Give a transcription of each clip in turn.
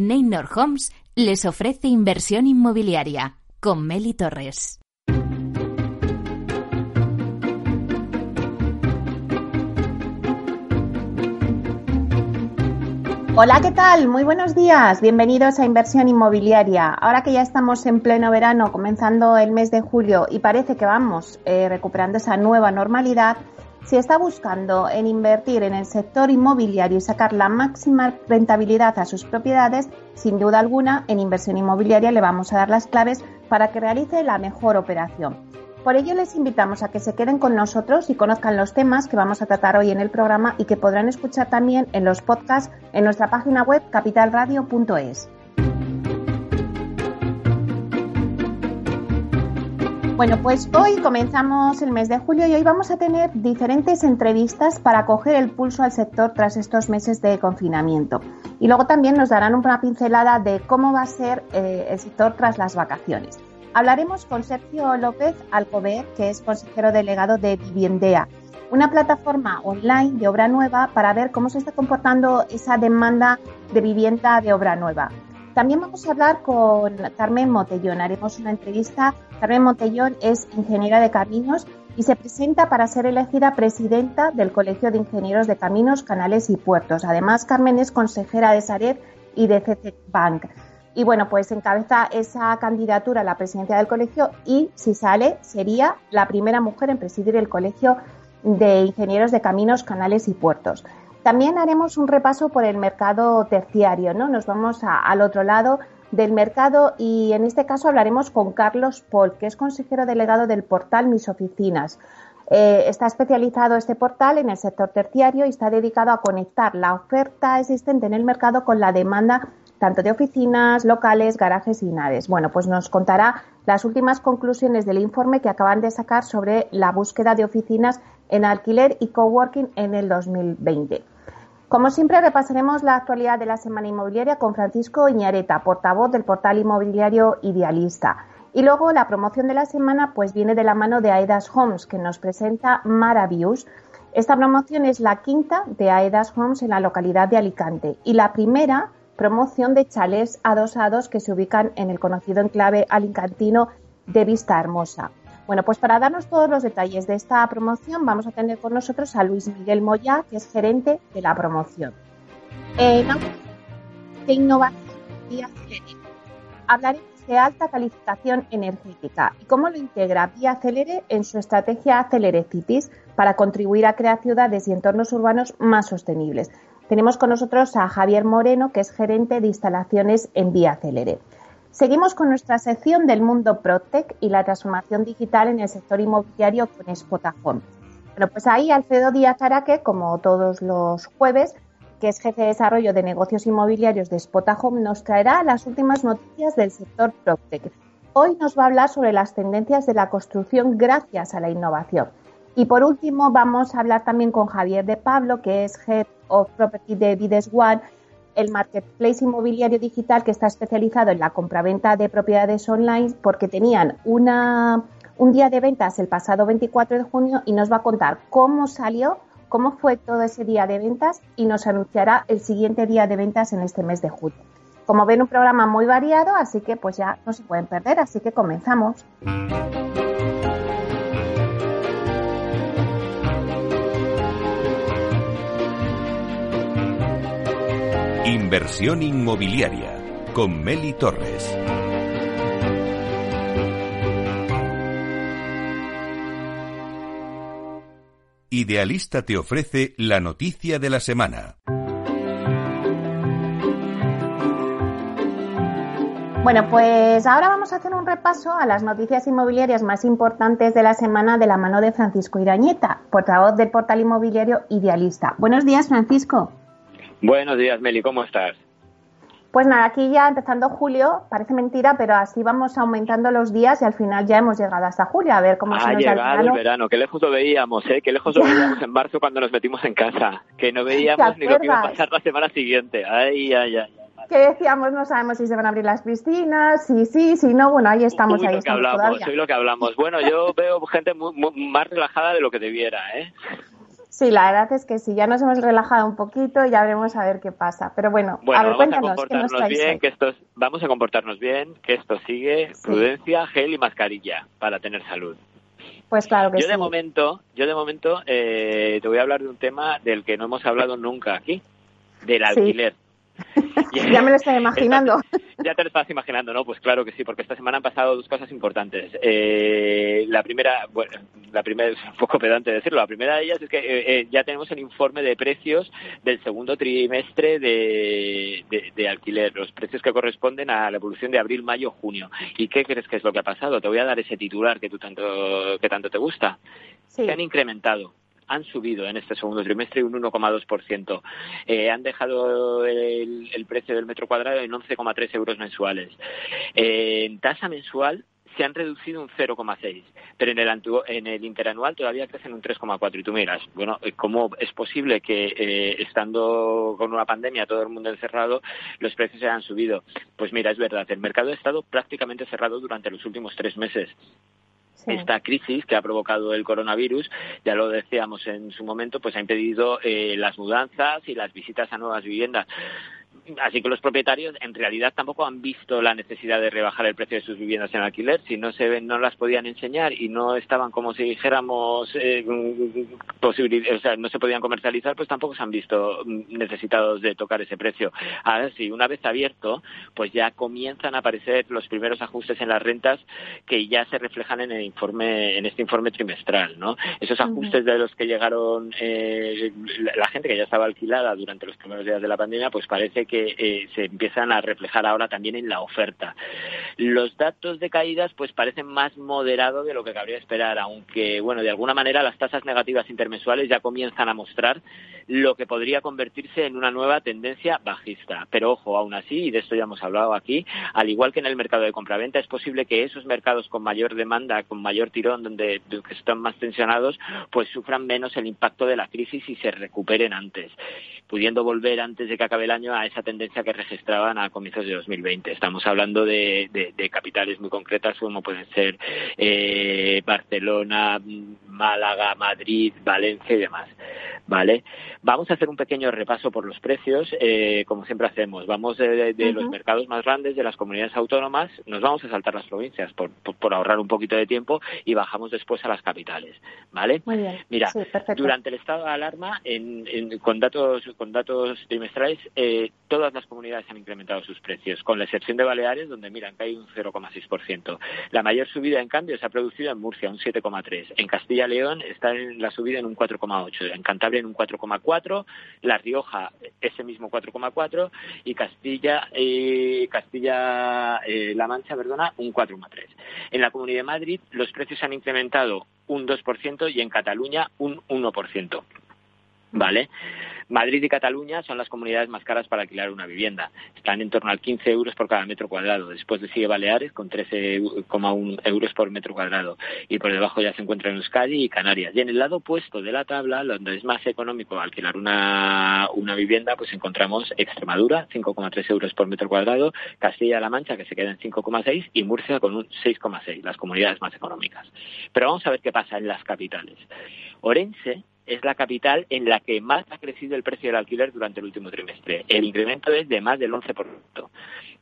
Neynor Homes les ofrece inversión inmobiliaria con Meli Torres. Hola, ¿qué tal? Muy buenos días. Bienvenidos a Inversión Inmobiliaria. Ahora que ya estamos en pleno verano, comenzando el mes de julio y parece que vamos eh, recuperando esa nueva normalidad, si está buscando en invertir en el sector inmobiliario y sacar la máxima rentabilidad a sus propiedades, sin duda alguna, en inversión inmobiliaria le vamos a dar las claves para que realice la mejor operación. Por ello les invitamos a que se queden con nosotros y conozcan los temas que vamos a tratar hoy en el programa y que podrán escuchar también en los podcasts en nuestra página web capitalradio.es. Bueno, pues hoy comenzamos el mes de julio y hoy vamos a tener diferentes entrevistas para coger el pulso al sector tras estos meses de confinamiento. Y luego también nos darán una pincelada de cómo va a ser eh, el sector tras las vacaciones. Hablaremos con Sergio López Alcover, que es consejero delegado de Viviendea, una plataforma online de obra nueva para ver cómo se está comportando esa demanda de vivienda de obra nueva. También vamos a hablar con Carmen Motellón. Haremos una entrevista. Carmen Motellón es ingeniera de caminos y se presenta para ser elegida presidenta del Colegio de Ingenieros de Caminos, Canales y Puertos. Además, Carmen es consejera de Sareb y de CC Bank. Y bueno, pues encabeza esa candidatura a la presidencia del colegio y si sale sería la primera mujer en presidir el Colegio de Ingenieros de Caminos, Canales y Puertos. También haremos un repaso por el mercado terciario, ¿no? Nos vamos al otro lado del mercado y en este caso hablaremos con Carlos Paul, que es consejero delegado del portal Mis Oficinas. Eh, está especializado este portal en el sector terciario y está dedicado a conectar la oferta existente en el mercado con la demanda tanto de oficinas, locales, garajes y naves. Bueno, pues nos contará las últimas conclusiones del informe que acaban de sacar sobre la búsqueda de oficinas en alquiler y coworking en el 2020. Como siempre, repasaremos la actualidad de la semana inmobiliaria con Francisco Iñareta, portavoz del portal inmobiliario Idealista. Y luego la promoción de la semana pues viene de la mano de Aedas Homes, que nos presenta Maravius. Esta promoción es la quinta de Aedas Homes en la localidad de Alicante y la primera promoción de chalés adosados que se ubican en el conocido enclave alicantino de Vista Hermosa. Bueno, pues para darnos todos los detalles de esta promoción vamos a tener con nosotros a Luis Miguel Moya, que es gerente de la promoción. Eh, de innovación Hablaremos de alta calificación energética y cómo lo integra Vía Acelere en su estrategia Acelere Cities para contribuir a crear ciudades y entornos urbanos más sostenibles. Tenemos con nosotros a Javier Moreno, que es gerente de instalaciones en Vía Acelere. Seguimos con nuestra sección del mundo Protec y la transformación digital en el sector inmobiliario con Spotahome. Bueno, pues ahí Alfredo Díaz Araque, como todos los jueves, que es jefe de desarrollo de negocios inmobiliarios de Spotahome, nos traerá las últimas noticias del sector Protec. Hoy nos va a hablar sobre las tendencias de la construcción gracias a la innovación. Y por último, vamos a hablar también con Javier de Pablo, que es Head of Property de Vides One, el marketplace inmobiliario digital que está especializado en la compraventa de propiedades online porque tenían una, un día de ventas el pasado 24 de junio y nos va a contar cómo salió, cómo fue todo ese día de ventas y nos anunciará el siguiente día de ventas en este mes de julio. Como ven, un programa muy variado, así que pues ya no se pueden perder, así que comenzamos. Inversión inmobiliaria con Meli Torres. Idealista te ofrece la noticia de la semana. Bueno, pues ahora vamos a hacer un repaso a las noticias inmobiliarias más importantes de la semana de la mano de Francisco Irañeta, portavoz del portal inmobiliario Idealista. Buenos días, Francisco. Buenos días, Meli, ¿cómo estás? Pues nada, aquí ya empezando julio, parece mentira, pero así vamos aumentando los días y al final ya hemos llegado hasta julio, a ver cómo ha se nos llegado el verano. Qué lejos lo veíamos, ¿eh? Qué lejos lo veíamos en marzo cuando nos metimos en casa, que no veíamos ni lo que iba a pasar la semana siguiente. Ay, ay, ay. Que decíamos, no sabemos si se van a abrir las piscinas, si sí, si no, bueno, ahí estamos, Uy, ahí lo que estamos hablamos, todavía. soy lo que hablamos. Bueno, yo veo gente muy- muy- más relajada de lo que debiera, ¿eh? Sí, la verdad es que sí, ya nos hemos relajado un poquito y ya veremos a ver qué pasa. Pero bueno, a ver, cuéntanos, ¿qué nos bien, que esto, vamos a comportarnos bien, que esto sigue, prudencia, gel y mascarilla para tener salud. Pues claro que yo sí. De momento, yo de momento eh, te voy a hablar de un tema del que no hemos hablado nunca aquí, del alquiler. ya me lo estoy imaginando. ya te lo estás imaginando, ¿no? Pues claro que sí, porque esta semana han pasado dos cosas importantes. Eh, la primera, bueno, la primera es un poco pedante decirlo, la primera de ellas es que eh, eh, ya tenemos el informe de precios del segundo trimestre de, de, alquiler, los precios que corresponden a la evolución de abril, mayo, junio. ¿Y qué crees que es lo que ha pasado? Te voy a dar ese titular que tú tanto, que tanto te gusta. Se han incrementado han subido en este segundo trimestre un 1,2%. Eh, han dejado el, precio del metro cuadrado en 11,3 euros mensuales. Eh, en tasa mensual se han reducido un 0,6, pero en el, en el interanual todavía crecen un 3,4. Y tú miras, bueno, eh, ¿cómo es posible que eh, estando con una pandemia, todo el mundo encerrado, los precios se hayan subido? Pues mira, es verdad, el mercado ha estado prácticamente cerrado durante los últimos tres meses. Esta crisis que ha provocado el coronavirus, ya lo decíamos en su momento, pues ha impedido eh, las mudanzas y las visitas a nuevas viviendas. Así que los propietarios en realidad tampoco han visto la necesidad de rebajar el precio de sus viviendas en alquiler. Si no se ven, no las podían enseñar y no estaban, como si dijéramos, eh, o sea, no se podían comercializar, pues tampoco se han visto necesitados de tocar ese precio. Ahora sí, una vez abierto, pues ya comienzan a aparecer los primeros ajustes en las rentas que ya se reflejan en el informe, en este informe trimestral, ¿no? Esos ajustes de los que llegaron eh, la gente que ya estaba alquilada durante los primeros días de la pandemia, pues parece que eh, se empiezan a reflejar ahora también en la oferta. Los datos de caídas pues parecen más moderados de lo que cabría esperar, aunque bueno, de alguna manera las tasas negativas intermensuales ya comienzan a mostrar lo que podría convertirse en una nueva tendencia bajista. Pero ojo, aún así, y de esto ya hemos hablado aquí, al igual que en el mercado de compraventa, es posible que esos mercados con mayor demanda, con mayor tirón, donde que están más tensionados, pues sufran menos el impacto de la crisis y se recuperen antes, pudiendo volver antes de que acabe el año a esa tendencia que registraban a comienzos de 2020. Estamos hablando de, capitales muy concretas como pueden ser eh, Barcelona, Málaga, Madrid, Valencia y demás. ¿Vale? Vamos a hacer un pequeño repaso por los precios, eh, como siempre hacemos. Vamos de, los mercados más grandes, de las comunidades autónomas, nos vamos a saltar las provincias por, ahorrar un poquito de tiempo y bajamos después a las capitales. ¿Vale? Muy bien. Mira, durante el estado de alarma, con, datos, con datos trimestrales, eh, todas las comunidades han incrementado sus precios, con la excepción de Baleares, donde miran que hay un 0,6%. La mayor subida, en cambio, se ha producido en Murcia, un 7,3%. En Castilla y León está en la subida en un 4,8%. En Cantabria en un 4,4%. La Rioja, ese mismo 4,4%. Y Castilla, eh, Castilla eh, La Mancha, perdona, un 4,3%. En la Comunidad de Madrid, los precios han incrementado un 2% y en Cataluña un 1%. ¿Vale? Madrid y Cataluña son las comunidades más caras para alquilar una vivienda. Están en torno al 15 euros por cada metro cuadrado. Después de sigue Baleares con 13,1 euros por metro cuadrado. Y por debajo ya se encuentran Euskadi y Canarias. Y en el lado opuesto de la tabla, donde es más económico alquilar una, una vivienda, pues encontramos Extremadura, 5,3 euros por metro cuadrado, Castilla-La Mancha, que se queda en 5,6 y Murcia con un 6,6, las comunidades más económicas. Pero vamos a ver qué pasa en las capitales. Orense es la capital en la que más ha crecido el precio del alquiler durante el último trimestre. El incremento es de más del 11%.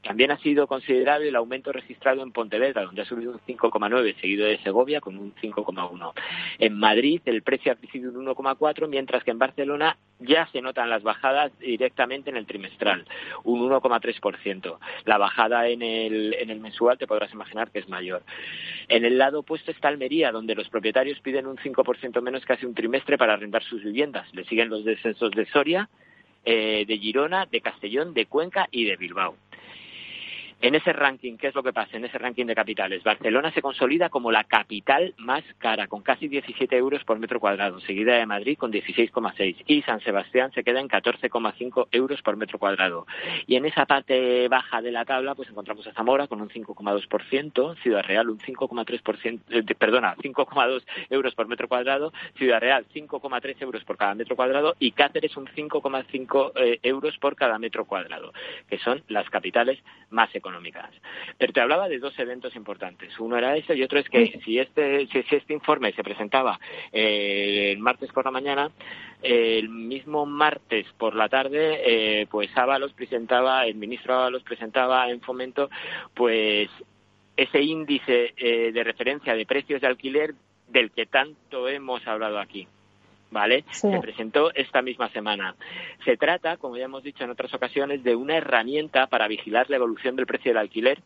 También ha sido considerable el aumento registrado en Pontevedra, donde ha subido un 5,9, seguido de Segovia con un 5,1. En Madrid el precio ha crecido un 1,4, mientras que en Barcelona ya se notan las bajadas directamente en el trimestral, un 1,3%. La bajada en el, en el mensual te podrás imaginar que es mayor. En el lado opuesto está Almería, donde los propietarios piden un 5% menos hace un trimestre para arrendar sus viviendas. Le siguen los descensos de Soria, eh, de Girona, de Castellón, de Cuenca y de Bilbao. En ese ranking, ¿qué es lo que pasa en ese ranking de capitales? Barcelona se consolida como la capital más cara, con casi 17 euros por metro cuadrado, seguida de Madrid con 16,6 y San Sebastián se queda en 14,5 euros por metro cuadrado. Y en esa parte baja de la tabla, pues encontramos a Zamora con un 5,2%, Ciudad Real un 5,3%, eh, perdona, 5,2 euros por metro cuadrado, Ciudad Real 5,3 euros por cada metro cuadrado y Cáceres un 5,5 eh, euros por cada metro cuadrado, que son las capitales más económicas económicas. Pero te hablaba de dos eventos importantes. Uno era eso y otro es que si este, si, este informe se presentaba eh, el martes por la mañana, el mismo martes por la tarde, eh, pues Ábalos presentaba, el ministro Ábalos presentaba en fomento, pues ese índice eh, de referencia de precios de alquiler del que tanto hemos hablado aquí. ¿Vale? Se presentó esta misma semana. Se trata, como ya hemos dicho en otras ocasiones, de una herramienta para vigilar la evolución del precio del alquiler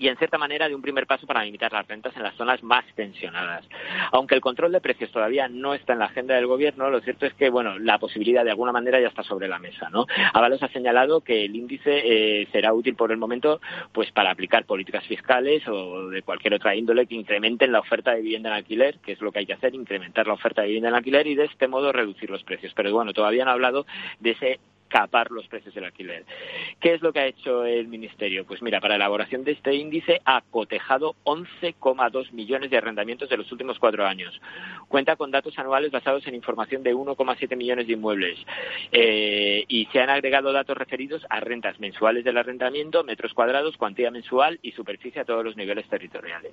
y en cierta manera de un primer paso para limitar las rentas en las zonas más tensionadas. Aunque el control de precios todavía no está en la agenda del gobierno, lo cierto es que bueno, la posibilidad de alguna manera ya está sobre la mesa, ¿no? Avalos ha señalado que el índice eh, será útil por el momento pues para aplicar políticas fiscales o de cualquier otra índole que incrementen la oferta de vivienda en alquiler, que es lo que hay que hacer, incrementar la oferta de vivienda en alquiler y de este modo reducir los precios. Pero bueno, todavía no ha hablado de ese capar los precios del alquiler. ¿Qué es lo que ha hecho el Ministerio? Pues mira, para la elaboración de este índice ha cotejado 11,2 millones de arrendamientos de los últimos cuatro años. Cuenta con datos anuales basados en información de 1,7 millones de inmuebles eh, y se han agregado datos referidos a rentas mensuales del arrendamiento, metros cuadrados, cuantía mensual y superficie a todos los niveles territoriales.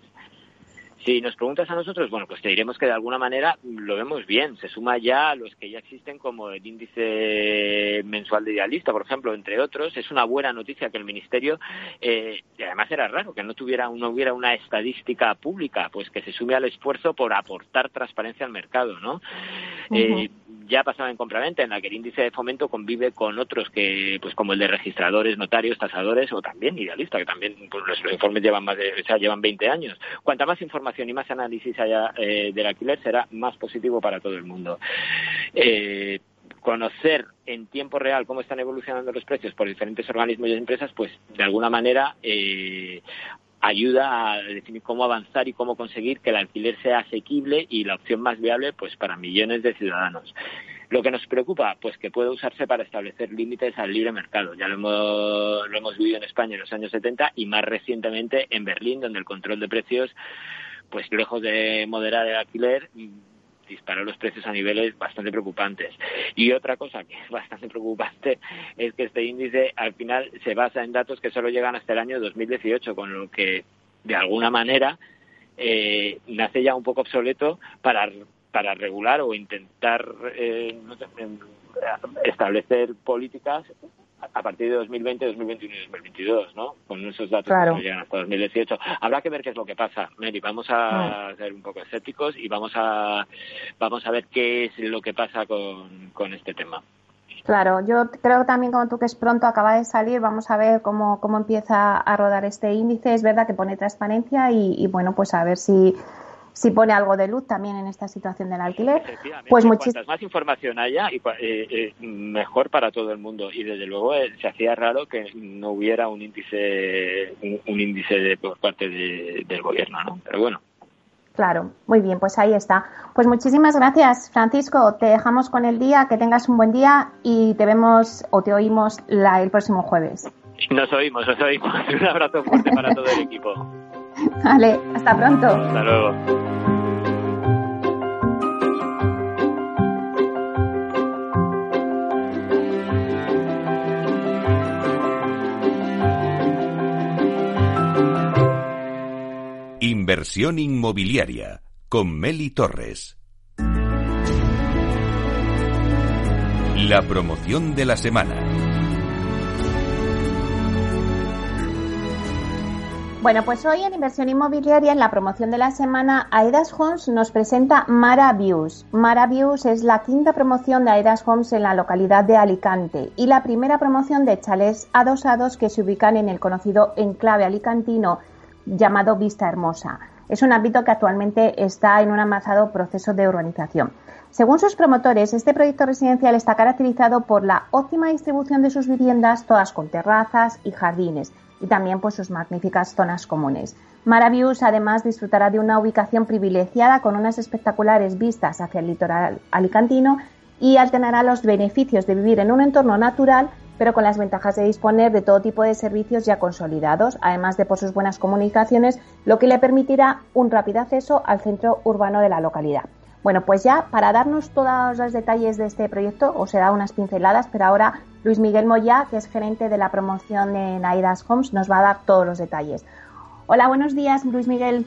Si nos preguntas a nosotros, bueno, pues te diremos que de alguna manera lo vemos bien. Se suma ya a los que ya existen como el índice mensual de idealista, por ejemplo, entre otros. Es una buena noticia que el Ministerio, eh, y además era raro que no tuviera, no hubiera una estadística pública, pues que se sume al esfuerzo por aportar transparencia al mercado, ¿no? eh, ya pasaba en compraventa, en la que el índice de fomento convive con otros que, pues como el de registradores, notarios, tasadores o también idealista, que también pues, los, informes llevan más de, o sea, llevan 20 años. Cuanta más información y más análisis haya eh, del alquiler, será más positivo para todo el mundo. Eh, conocer en tiempo real cómo están evolucionando los precios por diferentes organismos y empresas, pues de alguna manera eh, ayuda a definir cómo avanzar y cómo conseguir que el alquiler sea asequible y la opción más viable pues para millones de ciudadanos. Lo que nos preocupa, pues que puede usarse para establecer límites al libre mercado. Ya lo hemos, lo hemos vivido en España en los años 70 y más recientemente en Berlín, donde el control de precios, pues lejos de moderar el alquiler, disparó los precios a niveles bastante preocupantes. Y otra cosa que es bastante preocupante es que este índice al final se basa en datos que solo llegan hasta el año 2018, con lo que de alguna manera eh, nace ya un poco obsoleto para para regular o intentar eh, establecer políticas a partir de 2020, 2021 y 2022, ¿no? Con esos datos que llegan hasta 2018. Habrá que ver qué es lo que pasa, Mary. Vamos a ser un poco escépticos y vamos a vamos a ver qué es lo que pasa con, con este tema. Claro, yo creo también como tú que es pronto, acaba de salir, vamos a ver cómo, cómo empieza a rodar este índice. Es verdad que pone transparencia y, y bueno, pues a ver si si pone algo de luz también en esta situación del alquiler. Pues Cuantas más información haya, eh, eh, mejor para todo el mundo. Y desde luego eh, se hacía raro que no hubiera un índice, un, índice de, por parte del gobierno, ¿no? Pero bueno. Claro, muy bien, pues ahí está. Pues muchísimas gracias, Francisco. Te dejamos con el día, que tengas un buen día y te vemos o te oímos la, el próximo jueves. Nos oímos, nos oímos. Un abrazo fuerte para todo el equipo. Vale, hasta pronto. Hasta luego. Inversión inmobiliaria con Meli Torres. La promoción de la semana. Bueno, pues hoy en Inversión Inmobiliaria, en la promoción de la semana, Aedas Homes nos presenta Mara Views. Mara Views es la quinta promoción de Aedas Homes en la localidad de Alicante y la primera promoción de chalés adosados que se ubican en el conocido enclave alicantino llamado Vista Hermosa. Es un ámbito que actualmente está en un avanzado proceso de urbanización. Según sus promotores, este proyecto residencial está caracterizado por la óptima distribución de sus viviendas, todas con terrazas y jardines, y también pues sus magníficas zonas comunes. Maravius además disfrutará de una ubicación privilegiada con unas espectaculares vistas hacia el litoral alicantino y alternará los beneficios de vivir en un entorno natural pero con las ventajas de disponer de todo tipo de servicios ya consolidados, además de por sus buenas comunicaciones, lo que le permitirá un rápido acceso al centro urbano de la localidad. Bueno, pues ya para darnos todos los detalles de este proyecto, os he dado unas pinceladas, pero ahora Luis Miguel Moya, que es gerente de la promoción de Naidas Homes, nos va a dar todos los detalles. Hola, buenos días, Luis Miguel.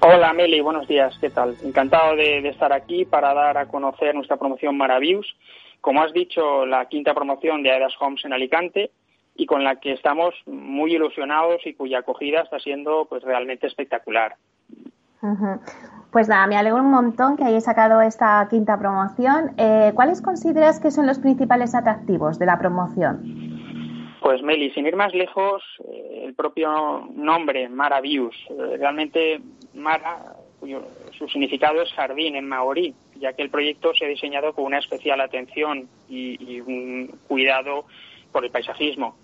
Hola, Meli, buenos días, ¿qué tal? Encantado de, estar aquí para dar a conocer nuestra promoción Maravius. Como has dicho, la quinta promoción de Aidas Homes en Alicante y con la que estamos muy ilusionados y cuya acogida está siendo pues realmente espectacular. Pues nada, me alegro un montón que hayáis sacado esta quinta promoción. Eh, ¿Cuáles consideras que son los principales atractivos de la promoción? Pues Meli, sin ir más lejos, eh, el propio nombre, Mara Views, eh, realmente Mara, cuyo, su significado es jardín en maorí, ya que el proyecto se ha diseñado con una especial atención y un cuidado por el paisajismo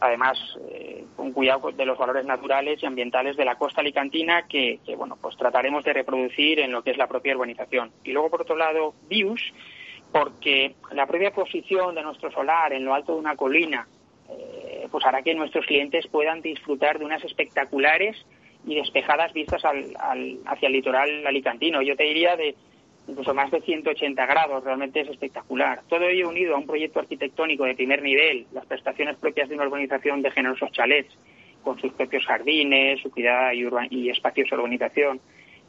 además eh, un cuidado de los valores naturales y ambientales de la costa alicantina que, bueno pues trataremos de reproducir en lo que es la propia urbanización. Y luego por otro lado views porque la propia posición de nuestro solar en lo alto de una colina eh, pues hará que nuestros clientes puedan disfrutar de unas espectaculares y despejadas vistas hacia el litoral alicantino. Yo te diría de incluso más de 180 grados, realmente es espectacular. Todo ello unido a un proyecto arquitectónico de primer nivel, las prestaciones propias de una urbanización de generosos chalets, con sus propios jardines, su cuidada y, y espacios de urbanización,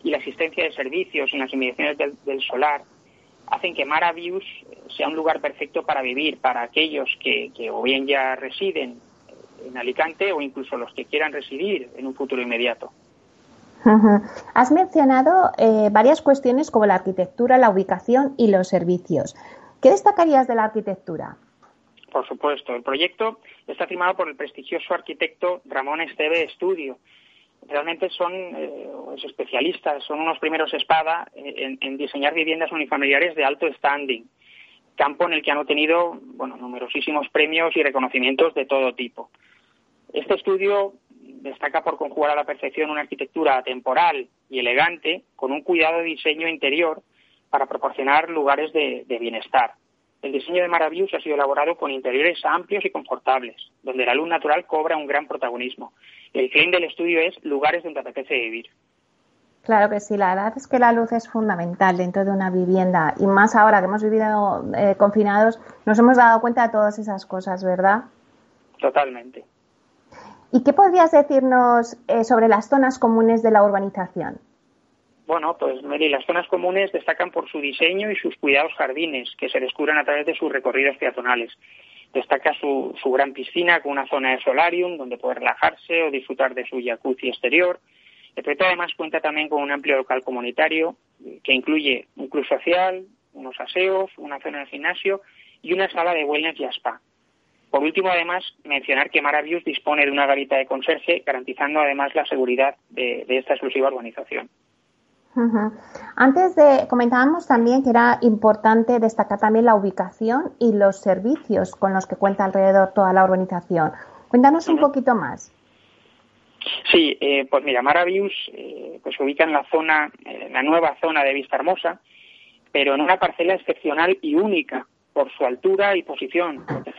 y la existencia de servicios en las inmediaciones del, solar, hacen que Maravius sea un lugar perfecto para vivir para aquellos que, que o bien ya residen en Alicante o incluso los que quieran residir en un futuro inmediato. Has mencionado eh, varias cuestiones como la arquitectura, la ubicación y los servicios. ¿Qué destacarías de la arquitectura? Por supuesto, el proyecto está firmado por el prestigioso arquitecto Ramón Esteve Estudio. Realmente son eh, especialistas, son unos primeros espada en, en, diseñar viviendas unifamiliares de alto standing, campo en el que han obtenido bueno, numerosísimos premios y reconocimientos de todo tipo. Este estudio destaca por conjugar a la perfección una arquitectura temporal y elegante con un cuidado de diseño interior para proporcionar lugares de, bienestar. El diseño de Maravius ha sido elaborado con interiores amplios y confortables, donde la luz natural cobra un gran protagonismo. El claim del estudio es lugares donde apetece vivir. Claro que sí, la verdad es que la luz es fundamental dentro de una vivienda y más ahora que hemos vivido eh, confinados, nos hemos dado cuenta de todas esas cosas, ¿verdad? Totalmente. ¿Y qué podrías decirnos eh, sobre las zonas comunes de la urbanización? Bueno, pues Mary, las zonas comunes destacan por su diseño y sus cuidados jardines, que se descubren a través de sus recorridos peatonales. Destaca su, su gran piscina con una zona de solarium donde puede relajarse o disfrutar de su jacuzzi exterior. El proyecto además cuenta también con un amplio local comunitario que incluye un club social, unos aseos, una zona de gimnasio y una sala de wellness y spa. Por último, además, mencionar que Maravius dispone de una garita de conserje, garantizando además la seguridad de, esta exclusiva urbanización. Antes de comentábamos también que era importante destacar también la ubicación y los servicios con los que cuenta alrededor toda la urbanización. Cuéntanos un poquito más. Sí, eh, pues mira, Maravius eh, pues se ubica en la zona, en la nueva zona de Vista Hermosa, pero en una parcela excepcional y única, por su altura y posición, porque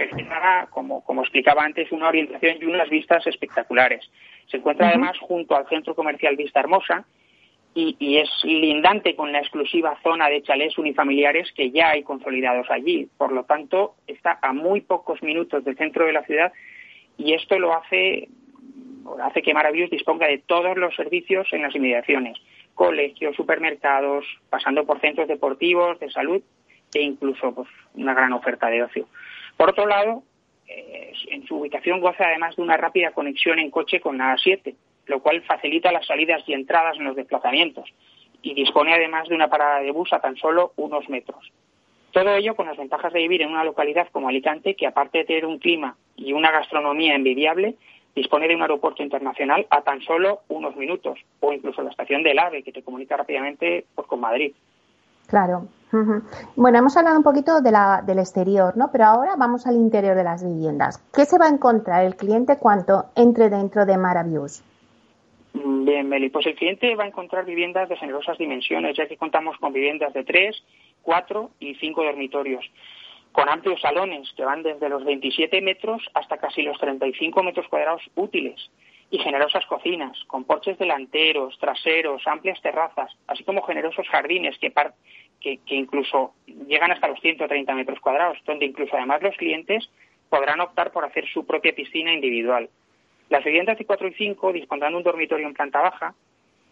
como, como explicaba antes, una orientación y unas vistas espectaculares. Se encuentra además junto al centro comercial Vista Hermosa y, y, es lindante con la exclusiva zona de chalés unifamiliares que ya hay consolidados allí. Por lo tanto, está a muy pocos minutos del centro de la ciudad y esto lo hace, hace que Maravillos disponga de todos los servicios en las inmediaciones colegios, supermercados, pasando por centros deportivos, de salud e incluso pues, una gran oferta de ocio. Por otro lado, eh, en su ubicación goza además de una rápida conexión en coche con la A7, lo cual facilita las salidas y entradas en los desplazamientos y dispone además de una parada de bus a tan solo unos metros. Todo ello con las ventajas de vivir en una localidad como Alicante, que aparte de tener un clima y una gastronomía envidiable, dispone de un aeropuerto internacional a tan solo unos minutos, o incluso la estación del AVE, que te comunica rápidamente pues, con Madrid. Claro. Bueno, hemos hablado un poquito de la, del exterior, ¿no? Pero ahora vamos al interior de las viviendas. ¿Qué se va a encontrar el cliente cuando entre dentro de Maravius? Mm, bien, Meli, pues el cliente va a encontrar viviendas de generosas dimensiones, ya que contamos con viviendas de tres, cuatro y cinco dormitorios, con amplios salones que van desde los 27 metros hasta casi los 35 metros cuadrados útiles y generosas cocinas, con porches delanteros, traseros, amplias terrazas, así como generosos jardines que, que, incluso llegan hasta los 130 metros cuadrados, donde incluso además los clientes podrán optar por hacer su propia piscina individual. Las viviendas de 4 y 5 dispondrán de un dormitorio en planta baja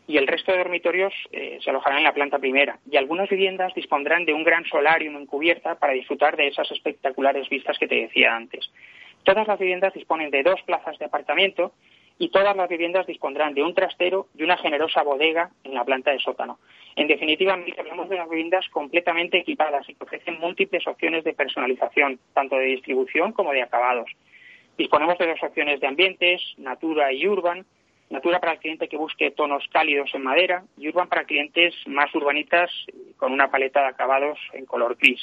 y el resto de dormitorios eh, se alojarán en la planta primera. Y algunas viviendas dispondrán de un gran solarium en cubierta para disfrutar de esas espectaculares vistas que te decía antes. Todas las viviendas disponen de dos plazas de apartamento y todas las viviendas dispondrán de un trastero y una generosa bodega en la planta de sótano. En definitiva, hablamos de las viviendas completamente equipadas y que ofrecen múltiples opciones de personalización, tanto de distribución como de acabados. Disponemos de dos opciones de ambientes, Natura y Urban. Natura para el cliente que busque tonos cálidos en madera y Urban para clientes más urbanitas con una paleta de acabados en color gris.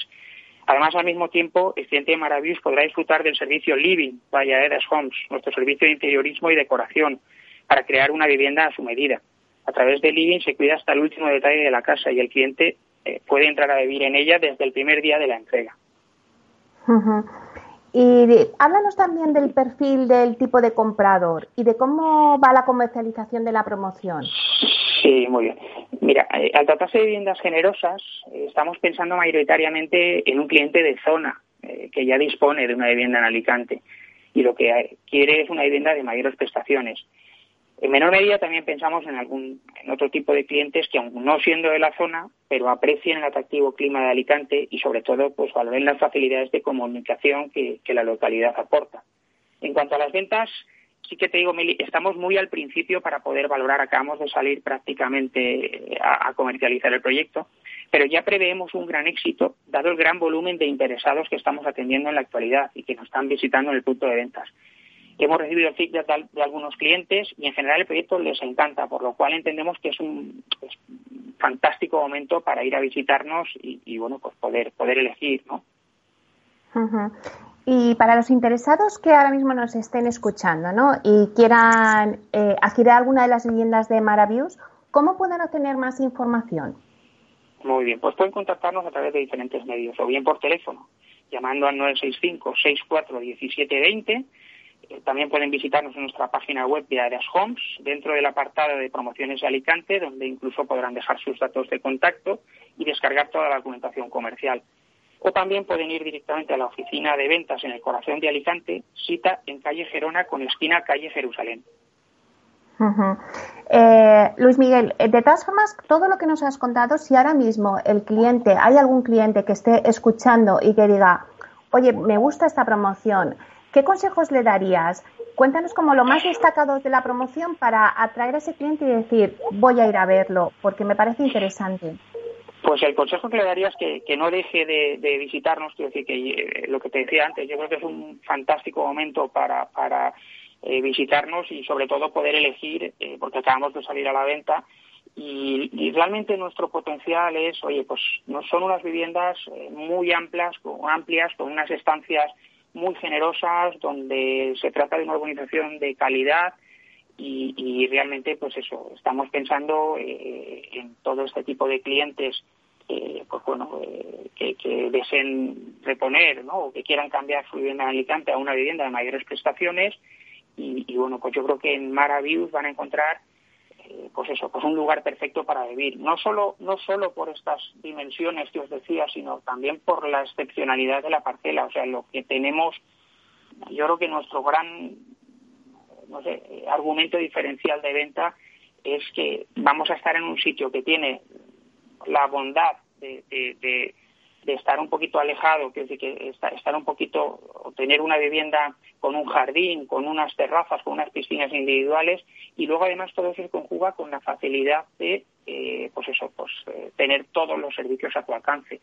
Además, al mismo tiempo, el cliente de Maravillos podrá disfrutar del servicio Living vaya Edas Homes, nuestro servicio de interiorismo y decoración, para crear una vivienda a su medida. A través de Living se cuida hasta el último detalle de la casa y el cliente eh, puede entrar a vivir en ella desde el primer día de la entrega. Y háblanos también del perfil del tipo de comprador y de cómo va la comercialización de la promoción. Sí, muy bien. Mira, eh, al tratarse de viviendas generosas, eh, estamos pensando mayoritariamente en un cliente de zona eh, que ya dispone de una vivienda en Alicante y lo que quiere es una vivienda de mayores prestaciones. En menor medida también pensamos en algún en otro tipo de clientes que aun no siendo de la zona, pero aprecien el atractivo clima de Alicante y sobre todo pues valoren las facilidades de comunicación que la localidad aporta. En cuanto a las ventas, sí que te digo, Meli, estamos muy al principio para poder valorar. Acabamos de salir prácticamente eh, a, comercializar el proyecto, pero ya preveemos un gran éxito, dado el gran volumen de interesados que estamos atendiendo en la actualidad y que nos están visitando en el punto de ventas. Hemos recibido el feedback de, algunos clientes y en general el proyecto les encanta, por lo cual entendemos que es un, fantástico momento para ir a visitarnos y, bueno, pues poder, poder elegir, ¿no? Y para los interesados que ahora mismo nos estén escuchando ¿no? y quieran eh, adquirir alguna de las viviendas de Maravius, ¿cómo pueden obtener más información? Muy bien, pues pueden contactarnos a través de diferentes medios, o bien por teléfono, llamando al 965-64-1720. Eh, también pueden visitarnos en nuestra página web de Areas Homes, dentro del apartado de promociones de Alicante, donde incluso podrán dejar sus datos de contacto y descargar toda la documentación comercial o también pueden ir directamente a la oficina de ventas en el corazón de Alicante, cita en calle Gerona con esquina calle Jerusalén. Eh, Luis Miguel, eh, de todas formas, todo lo que nos has contado, si ahora mismo el cliente, hay algún cliente que esté escuchando y que diga, oye, me gusta esta promoción, ¿qué consejos le darías? Cuéntanos como lo más destacado de la promoción para atraer a ese cliente y decir, voy a ir a verlo, porque me parece interesante. Pues el consejo que le daría es que, no deje de, visitarnos, quiero decir que eh, lo que te decía antes, yo creo que es un fantástico momento para, eh, visitarnos y sobre todo poder elegir, eh, porque acabamos de salir a la venta y, realmente nuestro potencial es, oye, pues no son unas viviendas muy amplias, amplias, con unas estancias muy generosas, donde se trata de una organización de calidad y, realmente pues eso estamos pensando en todo este tipo de clientes eh, pues bueno, eh, que, deseen reponer, ¿no? O que quieran cambiar su vivienda en Alicante a una vivienda de mayores prestaciones. Y, bueno, pues yo creo que en Maravius van a encontrar, pues eso, pues un lugar perfecto para vivir. No solo, no solo por estas dimensiones que os decía, sino también por la excepcionalidad de la parcela. O sea, lo que tenemos, yo creo que nuestro gran, argumento diferencial de venta es que vamos a estar en un sitio que tiene la bondad de, estar un poquito alejado, que es decir, que estar, un poquito, o tener una vivienda con un jardín, con unas terrazas, con unas piscinas individuales, y luego además todo se conjuga con la facilidad de, eh, pues eso, pues eh, tener todos los servicios a tu alcance.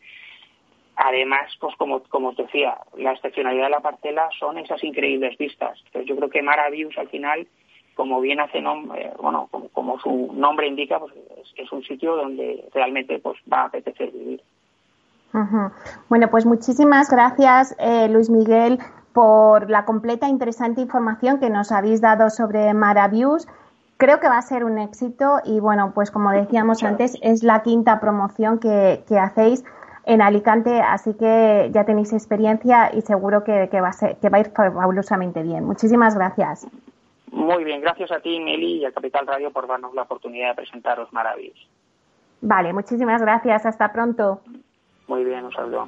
Además, pues como, como os decía, la excepcionalidad de la parcela son esas increíbles vistas. Entonces yo creo que Maravius al final como bien hace nombre, bueno, como, su nombre indica, pues es, un sitio donde realmente pues va a apetecer vivir. Bueno, pues muchísimas gracias, eh, Luis Miguel, por la completa e interesante información que nos habéis dado sobre Maravius. Creo que va a ser un éxito y bueno, pues como decíamos antes, es la quinta promoción que, hacéis en Alicante, así que ya tenéis experiencia y seguro que, va a ser, que va a ir fabulosamente bien. Muchísimas gracias. Muy bien, gracias a ti, Meli, y a Capital Radio por darnos la oportunidad de presentaros Maravillas. Vale, muchísimas gracias. Hasta pronto. Muy bien, un saludo.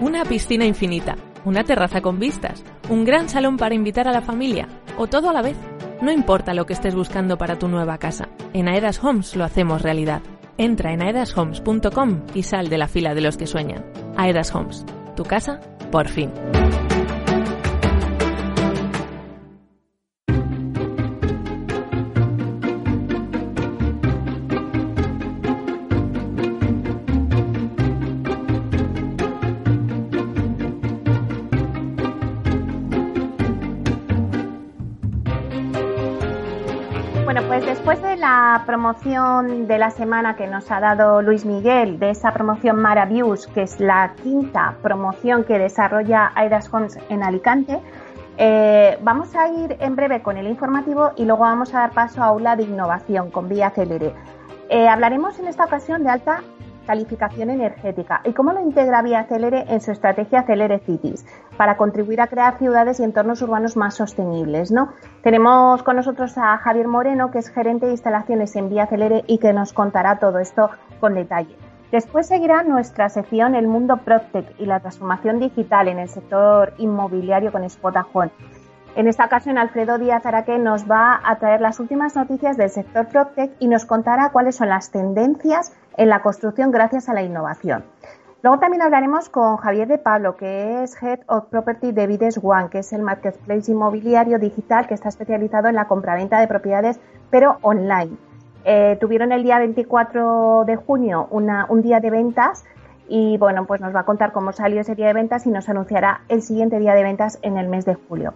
Una piscina infinita, una terraza con vistas, un gran salón para invitar a la familia, o todo a la vez. No importa lo que estés buscando para tu nueva casa, en Aedas Homes lo hacemos realidad. Entra en aedashomes.com y sal de la fila de los que sueñan. Aedas Homes, tu casa, por fin. Promoción de la semana que nos ha dado Luis Miguel, de esa promoción Maravius, que es la quinta promoción que desarrolla Aidas Homes en Alicante, eh, vamos a ir en breve con el informativo y luego vamos a dar paso a aula de innovación con Vía Celere. Eh, hablaremos en esta ocasión de alta calificación energética y cómo lo integra Vía Celere en su estrategia Celere Cities para contribuir a crear ciudades y entornos urbanos más sostenibles. ¿no? Tenemos con nosotros a Javier Moreno, que es gerente de instalaciones en Vía Celere y que nos contará todo esto con detalle. Después seguirá nuestra sección El mundo Proctec y la transformación digital en el sector inmobiliario con Spotahome. En esta ocasión, Alfredo Díaz Araque nos va a traer las últimas noticias del sector PropTech y nos contará cuáles son las tendencias en la construcción gracias a la innovación. Luego también hablaremos con Javier de Pablo, que es Head of Property de Vides One, que es el marketplace inmobiliario digital que está especializado en la compraventa de propiedades, pero online. Eh, tuvieron el día 24 de junio un día de ventas y bueno, pues nos va a contar cómo salió ese día de ventas y nos anunciará el siguiente día de ventas en el mes de julio.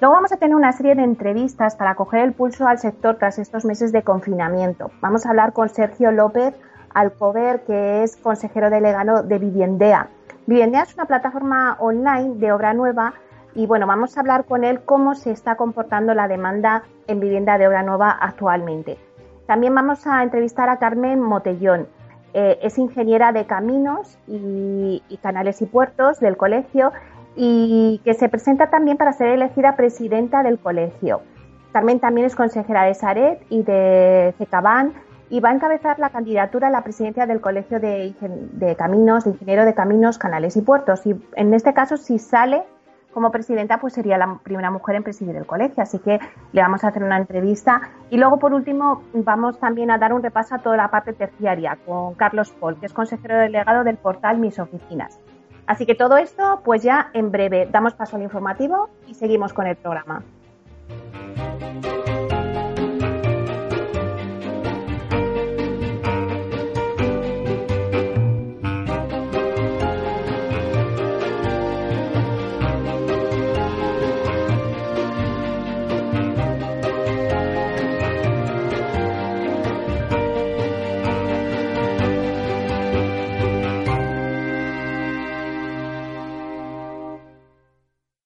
Luego vamos a tener una serie de entrevistas para coger el pulso al sector tras estos meses de confinamiento. Vamos a hablar con Sergio López Alcover, que es consejero delegado de Viviendea. Viviendea es una plataforma online de obra nueva y bueno, vamos a hablar con él cómo se está comportando la demanda en vivienda de obra nueva actualmente. También vamos a entrevistar a Carmen Motellón. Eh, es ingeniera de caminos y, canales y puertos del colegio y que se presenta también para ser elegida presidenta del colegio. Carmen también es consejera de Saret y de CECABAN y va a encabezar la candidatura a la presidencia del Colegio de, Caminos, de Ingeniero de Caminos, Canales y Puertos. Y en este caso, si sale como presidenta, pues sería la primera mujer en presidir el colegio. Así que le vamos a hacer una entrevista. Y luego, por último, vamos también a dar un repaso a toda la parte terciaria con Carlos Paul, que es consejero delegado del portal Mis Oficinas. Así que todo esto, pues ya en breve damos paso al informativo y seguimos con el programa.